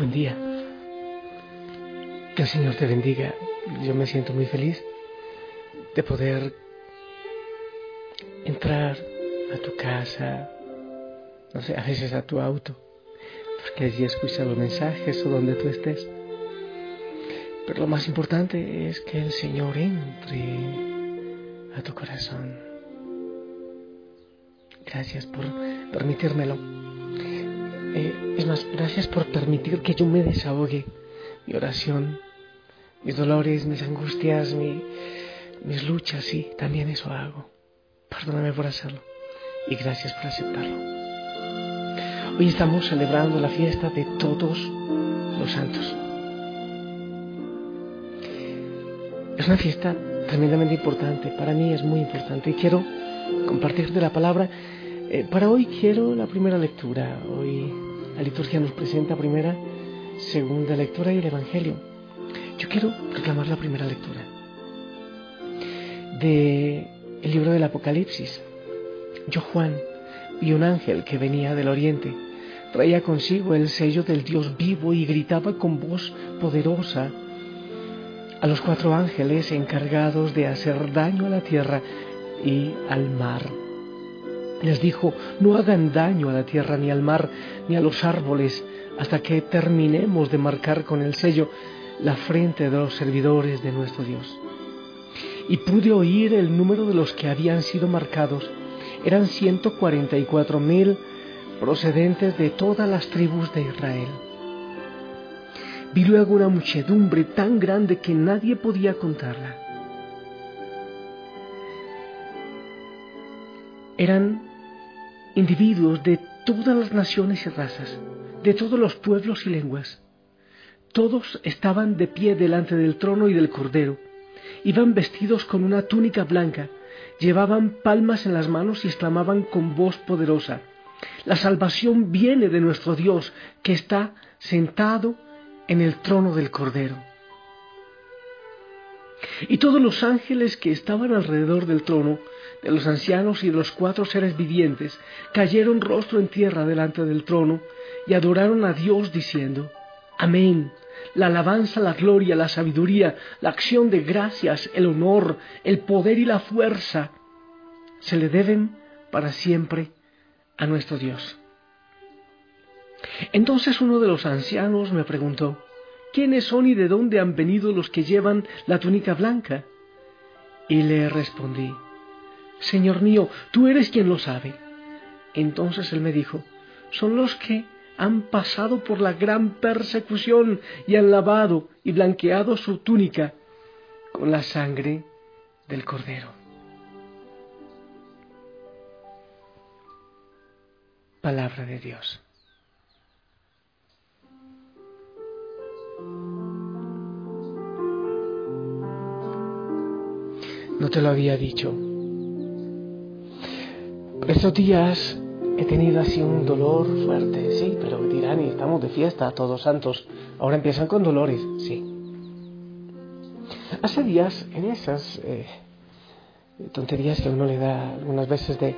Buen día. Que el Señor te bendiga. Yo me siento muy feliz de poder entrar a tu casa, no sé, a veces a tu auto, porque allí escucha los mensajes o donde tú estés. Pero lo más importante es que el Señor entre a tu corazón. Gracias por permitírmelo. Eh, es más, gracias por permitir que yo me desahogue mi oración, mis dolores, mis angustias, mi, mis luchas, sí, también eso hago. Perdóname por hacerlo y gracias por aceptarlo. Hoy estamos celebrando la fiesta de todos los santos. Es una fiesta tremendamente importante, para mí es muy importante y quiero compartirte la palabra eh, para hoy quiero la primera lectura. Hoy la liturgia nos presenta primera, segunda lectura y el Evangelio. Yo quiero reclamar la primera lectura de el libro del Apocalipsis. Yo Juan vi un ángel que venía del oriente, traía consigo el sello del Dios vivo y gritaba con voz poderosa a los cuatro ángeles encargados de hacer daño a la tierra y al mar les dijo, no hagan daño a la tierra, ni al mar, ni a los árboles, hasta que terminemos de marcar con el sello la frente de los servidores de nuestro Dios. Y pude oír el número de los que habían sido marcados. Eran ciento cuarenta y cuatro mil procedentes de todas las tribus de Israel. Vi luego una muchedumbre tan grande que nadie podía contarla. Eran individuos de todas las naciones y razas, de todos los pueblos y lenguas. Todos estaban de pie delante del trono y del cordero. Iban vestidos con una túnica blanca, llevaban palmas en las manos y exclamaban con voz poderosa, La salvación viene de nuestro Dios, que está sentado en el trono del cordero. Y todos los ángeles que estaban alrededor del trono de los ancianos y de los cuatro seres vivientes cayeron rostro en tierra delante del trono y adoraron a Dios diciendo, Amén. La alabanza, la gloria, la sabiduría, la acción de gracias, el honor, el poder y la fuerza se le deben para siempre a nuestro Dios. Entonces uno de los ancianos me preguntó, ¿quiénes son y de dónde han venido los que llevan la túnica blanca? Y le respondí, Señor mío, tú eres quien lo sabe. Entonces él me dijo, son los que han pasado por la gran persecución y han lavado y blanqueado su túnica con la sangre del cordero. Palabra de Dios. No te lo había dicho estos días he tenido así un dolor fuerte, sí, pero dirán, y estamos de fiesta, todos santos. Ahora empiezan con dolores, sí. Hace días, en esas eh, tonterías que uno le da algunas veces de,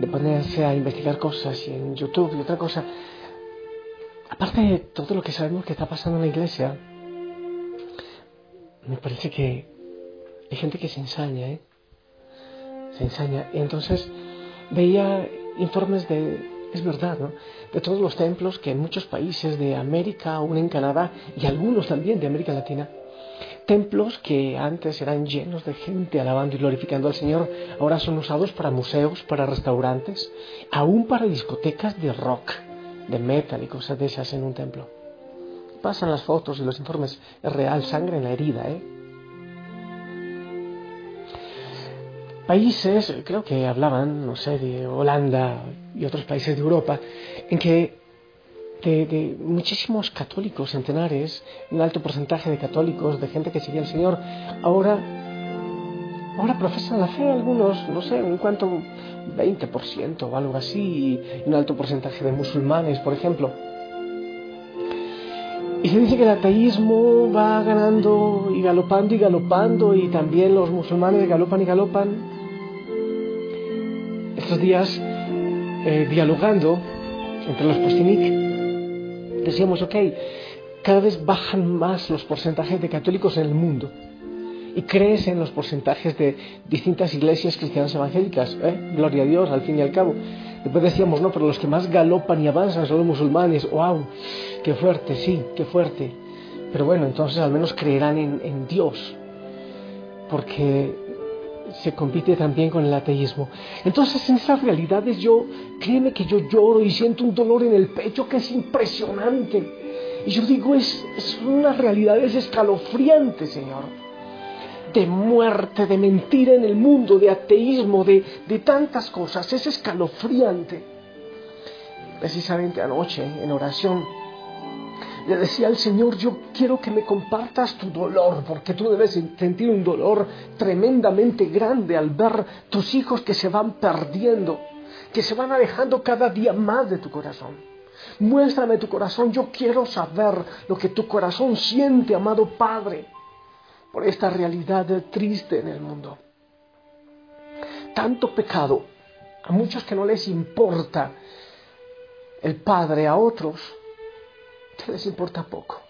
de ponerse a investigar cosas y en YouTube y otra cosa, aparte de todo lo que sabemos que está pasando en la iglesia, me parece que hay gente que se ensaña, ¿eh? Se ensaña. Y entonces veía informes de, es verdad, ¿no? De todos los templos que en muchos países de América, aún en Canadá y algunos también de América Latina, templos que antes eran llenos de gente alabando y glorificando al Señor, ahora son usados para museos, para restaurantes, aún para discotecas de rock, de metal y cosas de esas en un templo. Pasan las fotos y los informes, es real, sangre en la herida, ¿eh? Países, creo que hablaban, no sé, de Holanda y otros países de Europa, en que de, muchísimos católicos centenares, un alto porcentaje de católicos, de gente que seguía al Señor, ahora, ahora profesan la fe algunos, no sé, un cuanto 20% o algo así, y un alto porcentaje de musulmanes, por ejemplo. Se dice que el ateísmo va ganando y galopando y galopando y también los musulmanes galopan y galopan. Estos días, eh, dialogando entre los postinik, decíamos, ok, cada vez bajan más los porcentajes de católicos en el mundo y crecen los porcentajes de distintas iglesias cristianas evangélicas. ¿eh? Gloria a Dios, al fin y al cabo. Después decíamos, no, pero los que más galopan y avanzan son los musulmanes. ¡Wow! ¡Qué fuerte! Sí, qué fuerte. Pero bueno, entonces al menos creerán en, en Dios. Porque se compite también con el ateísmo. Entonces en esas realidades yo, créeme que yo lloro y siento un dolor en el pecho que es impresionante. Y yo digo, es, es una realidad, es escalofriante, Señor de muerte, de mentira en el mundo, de ateísmo, de, de tantas cosas. Es escalofriante. Precisamente anoche, en oración, le decía al Señor, yo quiero que me compartas tu dolor, porque tú debes sentir un dolor tremendamente grande al ver tus hijos que se van perdiendo, que se van alejando cada día más de tu corazón. Muéstrame tu corazón, yo quiero saber lo que tu corazón siente, amado Padre por esta realidad triste en el mundo. Tanto pecado, a muchos que no les importa el Padre, a otros que les importa poco,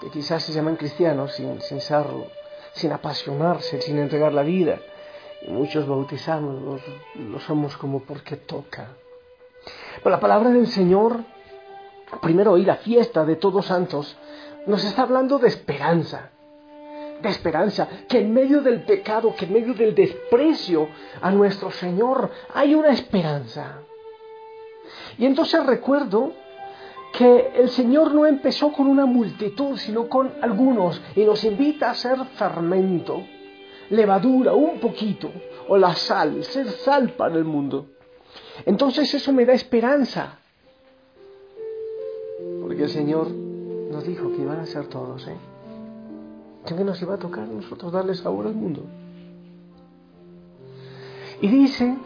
que quizás se llaman cristianos sin, sin serlo, sin apasionarse, sin entregar la vida. Y muchos bautizamos, lo somos como porque toca. Pero la palabra del Señor, primero hoy la fiesta de todos santos, nos está hablando de esperanza de esperanza, que en medio del pecado, que en medio del desprecio a nuestro Señor hay una esperanza. Y entonces recuerdo que el Señor no empezó con una multitud, sino con algunos, y nos invita a ser fermento, levadura, un poquito, o la sal, ser sal para el mundo. Entonces eso me da esperanza, porque el Señor nos dijo que iban a ser todos, ¿eh? Que nos iba a tocar a nosotros darle sabor al mundo. Y dice,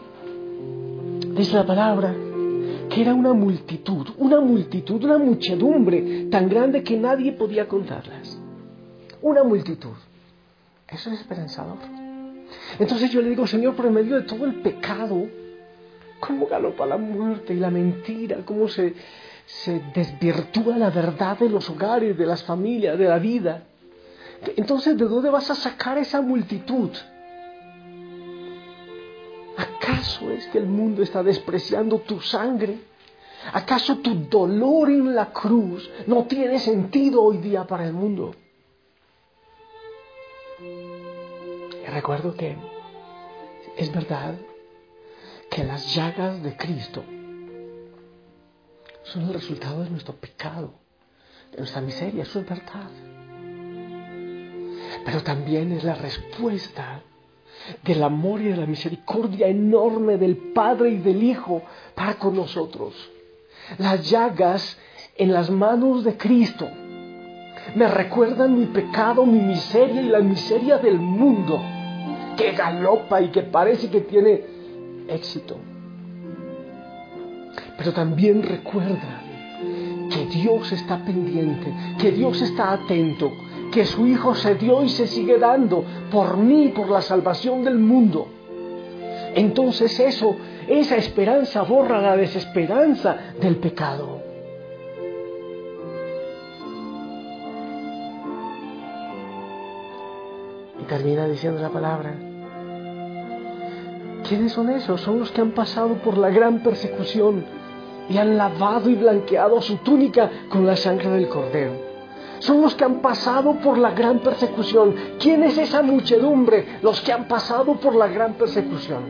dice la palabra, que era una multitud, una multitud, una muchedumbre tan grande que nadie podía contarlas. Una multitud. Eso es esperanzador. Entonces yo le digo, Señor, por medio de todo el pecado, cómo galopa la muerte y la mentira, cómo se, se desvirtúa la verdad de los hogares, de las familias, de la vida. Entonces, ¿de dónde vas a sacar esa multitud? ¿Acaso es que el mundo está despreciando tu sangre? ¿Acaso tu dolor en la cruz no tiene sentido hoy día para el mundo? Y recuerdo que es verdad que las llagas de Cristo son el resultado de nuestro pecado, de nuestra miseria, eso es verdad pero también es la respuesta del amor y de la misericordia enorme del Padre y del Hijo para con nosotros. Las llagas en las manos de Cristo me recuerdan mi pecado, mi miseria y la miseria del mundo que galopa y que parece que tiene éxito. Pero también recuerda que Dios está pendiente, que Dios está atento, que su Hijo se dio y se sigue dando por mí, por la salvación del mundo. Entonces eso, esa esperanza borra la desesperanza del pecado. Y termina diciendo la palabra. ¿Quiénes son esos? Son los que han pasado por la gran persecución y han lavado y blanqueado su túnica con la sangre del cordero. Son los que han pasado por la gran persecución. ¿Quién es esa muchedumbre? Los que han pasado por la gran persecución.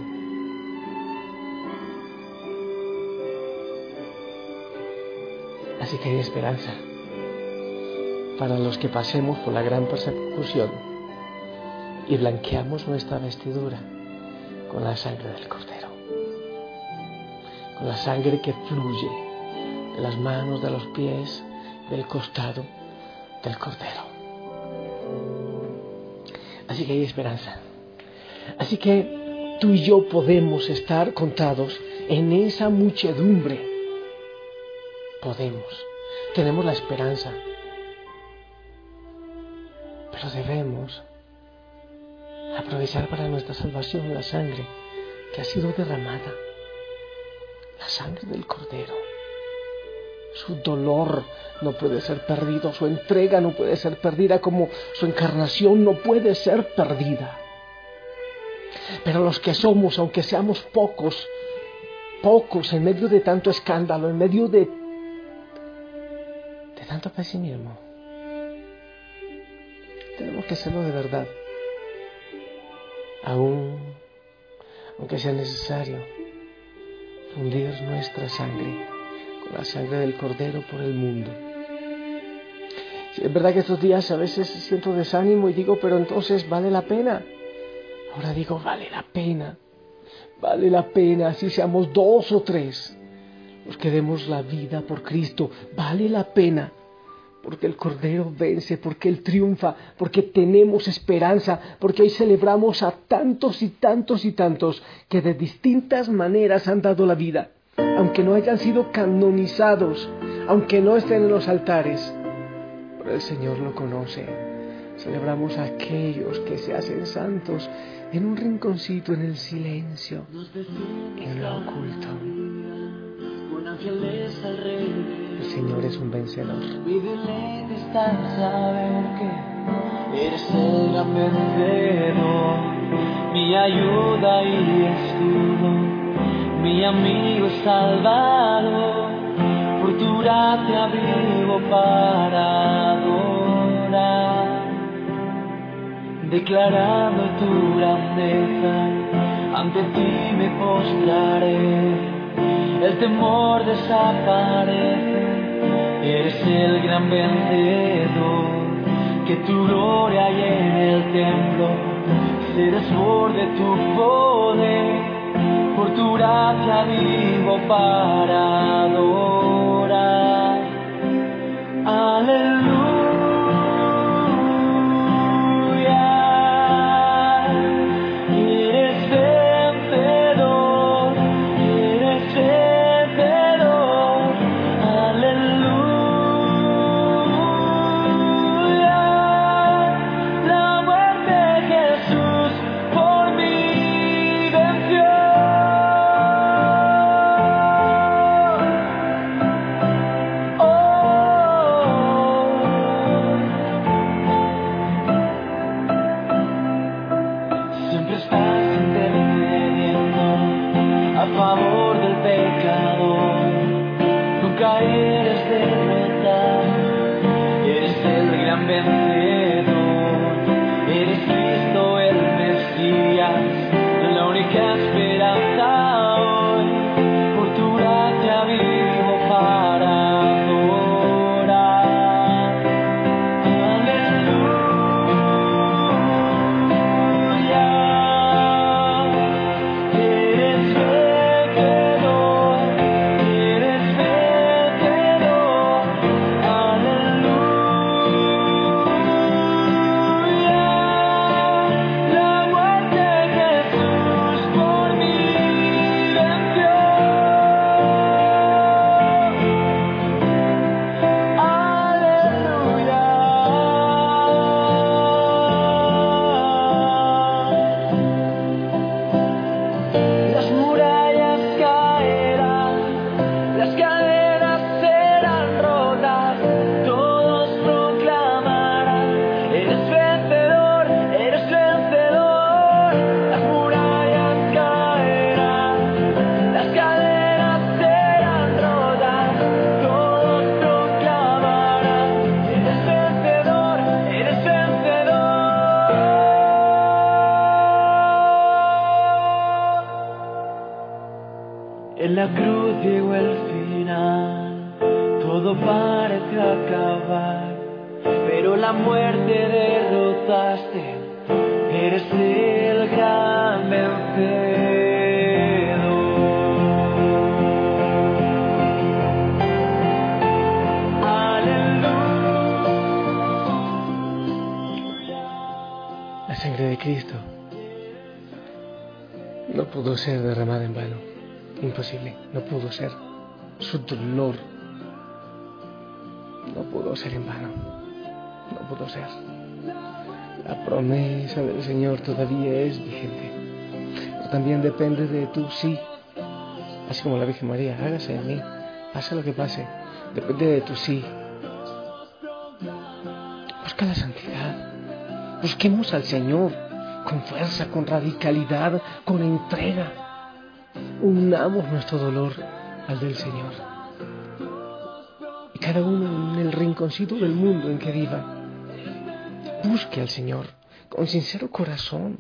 Así que hay esperanza para los que pasemos por la gran persecución y blanqueamos nuestra vestidura con la sangre del Cordero, con la sangre que fluye de las manos, de los pies, del costado del Cordero. Así que hay esperanza. Así que tú y yo podemos estar contados en esa muchedumbre. Podemos. Tenemos la esperanza. Pero debemos aprovechar para nuestra salvación la sangre que ha sido derramada, la sangre del Cordero. Su dolor no puede ser perdido, su entrega no puede ser perdida, como su encarnación no puede ser perdida. Pero los que somos, aunque seamos pocos, pocos en medio de tanto escándalo, en medio de, de tanto pesimismo, tenemos que hacerlo de verdad aún, aunque sea necesario, fundir nuestra sangre la sangre del Cordero por el mundo. es verdad que estos días a veces siento desánimo y digo, pero entonces vale la pena. Ahora digo, vale la pena, vale la pena, si seamos dos o tres los que demos la vida por Cristo, vale la pena porque el Cordero vence, porque Él triunfa, porque tenemos esperanza, porque hoy celebramos a tantos y tantos y tantos que de distintas maneras han dado la vida, aunque no hayan sido canonizados, aunque no estén en los altares. Pero el Señor lo conoce. Celebramos a aquellos que se hacen santos en un rinconcito, en el silencio, en lo oculto. El Señor es un vencedor. Eres el gran vencedor, mi ayuda y escudo, mi amigo salvador. Por tu gracia vivo para adorar, declarando tu grandeza, ante ti me postraré. El temor desaparece, eres el gran vencedor, que tu gloria llene el templo, se desborde tu poder, tu gracia vivo para adorar. Aleluya. Pudo ser derramada en vano. Imposible, no pudo ser. Su dolor no pudo ser en vano. No pudo ser. La promesa del Señor todavía es vigente. Pero también depende de tu sí. Así como la Virgen María, hágase en mí. Pase lo que pase. Depende de tu sí. Busca la santidad. Busquemos al Señor con fuerza, con radicalidad, con entrega. Unamos nuestro dolor al del Señor. Y cada uno en el rinconcito del mundo en que viva, busque al Señor con sincero corazón,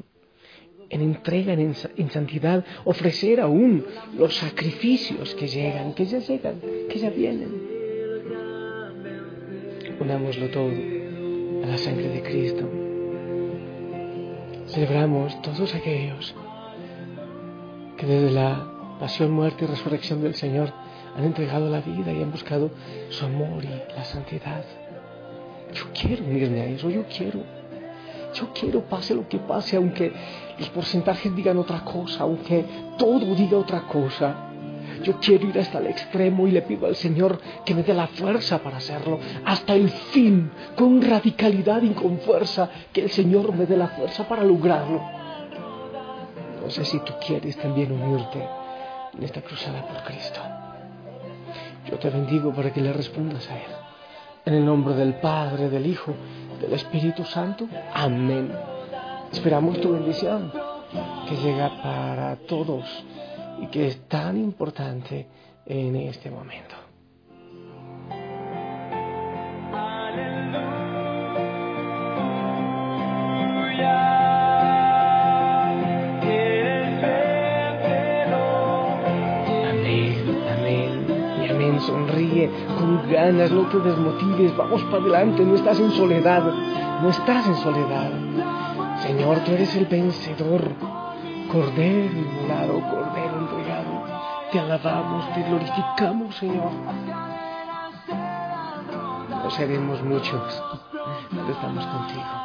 en entrega, en, en santidad, ofrecer aún los sacrificios que llegan, que ya llegan, que ya vienen. Unámoslo todo a la sangre de Cristo celebramos todos aquellos que desde la pasión, muerte y resurrección del Señor han entregado la vida y han buscado su amor y la santidad. Yo quiero unirme a eso, yo quiero. Yo quiero, pase lo que pase, aunque los porcentajes digan otra cosa, aunque todo diga otra cosa. Yo quiero ir hasta el extremo y le pido al Señor que me dé la fuerza para hacerlo, hasta el fin, con radicalidad y con fuerza, que el Señor me dé la fuerza para lograrlo. No sé si tú quieres también unirte en esta cruzada por Cristo. Yo te bendigo para que le respondas a Él. En el nombre del Padre, del Hijo, del Espíritu Santo. Amén. Esperamos tu bendición que llega para todos y que es tan importante en este momento. Amén, amén y amén. Sonríe con ganas, no te desmotives, vamos para adelante, no estás en soledad, no estás en soledad. Señor, tú eres el vencedor. Cordero inmolado, Cordero te alabamos, te glorificamos, Señor. No seremos muchos, pero estamos contigo.